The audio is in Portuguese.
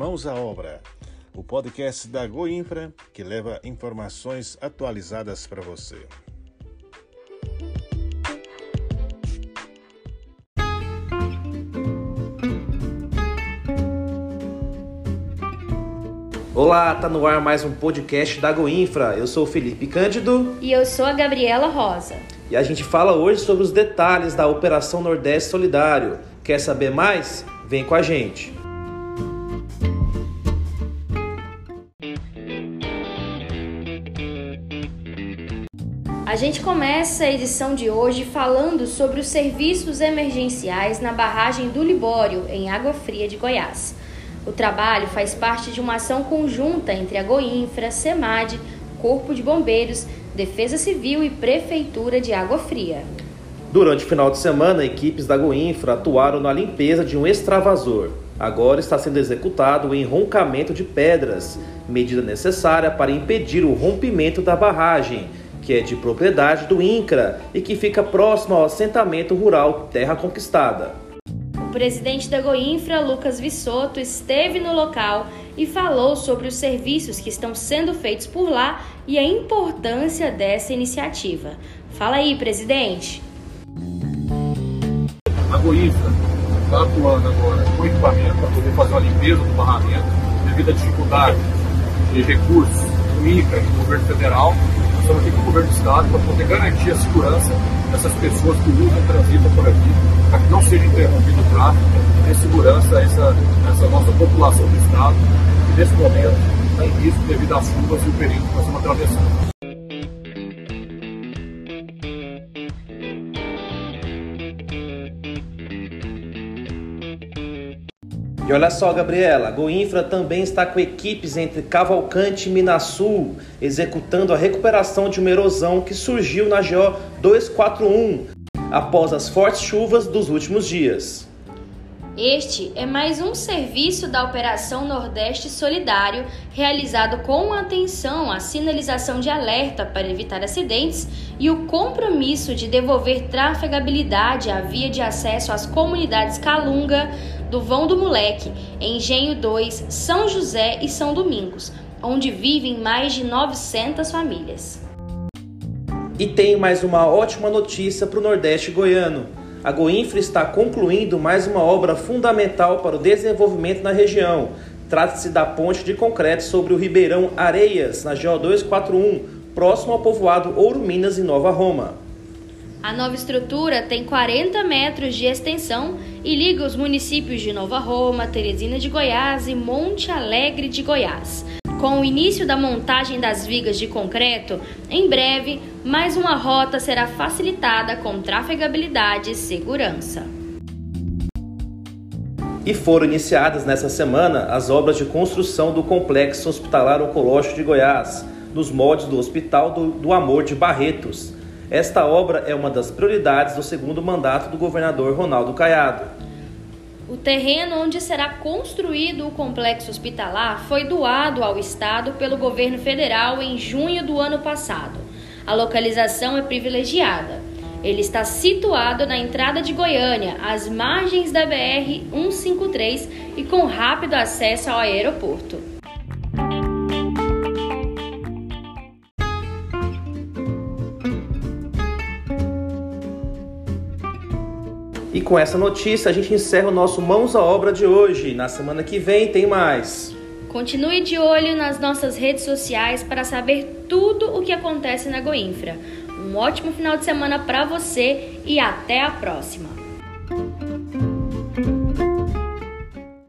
Mãos à Obra, o podcast da Goinfra que leva informações atualizadas para você. Olá, tá no ar mais um podcast da Goinfra. Eu sou o Felipe Cândido. E eu sou a Gabriela Rosa. E a gente fala hoje sobre os detalhes da Operação Nordeste Solidário. Quer saber mais? Vem com a gente. A gente começa a edição de hoje falando sobre os serviços emergenciais na barragem do Libório, em Água Fria de Goiás. O trabalho faz parte de uma ação conjunta entre a Goinfra, SEMAD, Corpo de Bombeiros, Defesa Civil e Prefeitura de Água Fria. Durante o final de semana, equipes da Goinfra atuaram na limpeza de um extravasor. Agora está sendo executado o enroncamento de pedras, medida necessária para impedir o rompimento da barragem, que é de propriedade do INCRA e que fica próximo ao assentamento rural Terra Conquistada. O presidente da Goinfra, Lucas Vissoto, esteve no local e falou sobre os serviços que estão sendo feitos por lá e a importância dessa iniciativa. Fala aí, presidente. A Goinfra está atuando agora com equipamento para poder fazer uma limpeza do barramento devido à dificuldade de recursos do INCA e do governo federal. Estamos aqui com o governo do estado para poder garantir a segurança dessas pessoas que usam transitam por aqui para que não seja interrompido o tráfego, dê segurança essa, essa nossa população do Estado, que nesse momento está em risco devido às chuvas e o período que nós estamos atravessando. E olha só, Gabriela, a Goinfra também está com equipes entre Cavalcante e Minasul, executando a recuperação de uma erosão que surgiu na GO 241, após as fortes chuvas dos últimos dias. Este é mais um serviço da Operação Nordeste Solidário, realizado com atenção à sinalização de alerta para evitar acidentes e o compromisso de devolver trafegabilidade à via de acesso às comunidades Calunga, do Vão do Moleque, Engenho 2, São José e São Domingos, onde vivem mais de 900 famílias. E tem mais uma ótima notícia para o Nordeste goiano. A Goinfra está concluindo mais uma obra fundamental para o desenvolvimento na região. Trata-se da ponte de concreto sobre o Ribeirão Areias, na GO 241, próximo ao povoado Ouro Minas, em Nova Roma. A nova estrutura tem 40 metros de extensão e liga os municípios de Nova Roma, Teresina de Goiás e Monte Alegre de Goiás. Com o início da montagem das vigas de concreto, em breve, mais uma rota será facilitada com trafegabilidade e segurança. E foram iniciadas nessa semana as obras de construção do Complexo Hospitalar Oncológico de Goiás, nos moldes do Hospital do, do Amor de Barretos. Esta obra é uma das prioridades do segundo mandato do governador Ronaldo Caiado. O terreno onde será construído o complexo hospitalar foi doado ao Estado pelo governo federal em junho do ano passado. A localização é privilegiada. Ele está situado na entrada de Goiânia, às margens da BR 153 e com rápido acesso ao aeroporto. E com essa notícia a gente encerra o nosso Mãos à Obra de hoje. Na semana que vem tem mais. Continue de olho nas nossas redes sociais para saber tudo o que acontece na Goinfra. Um ótimo final de semana para você e até a próxima!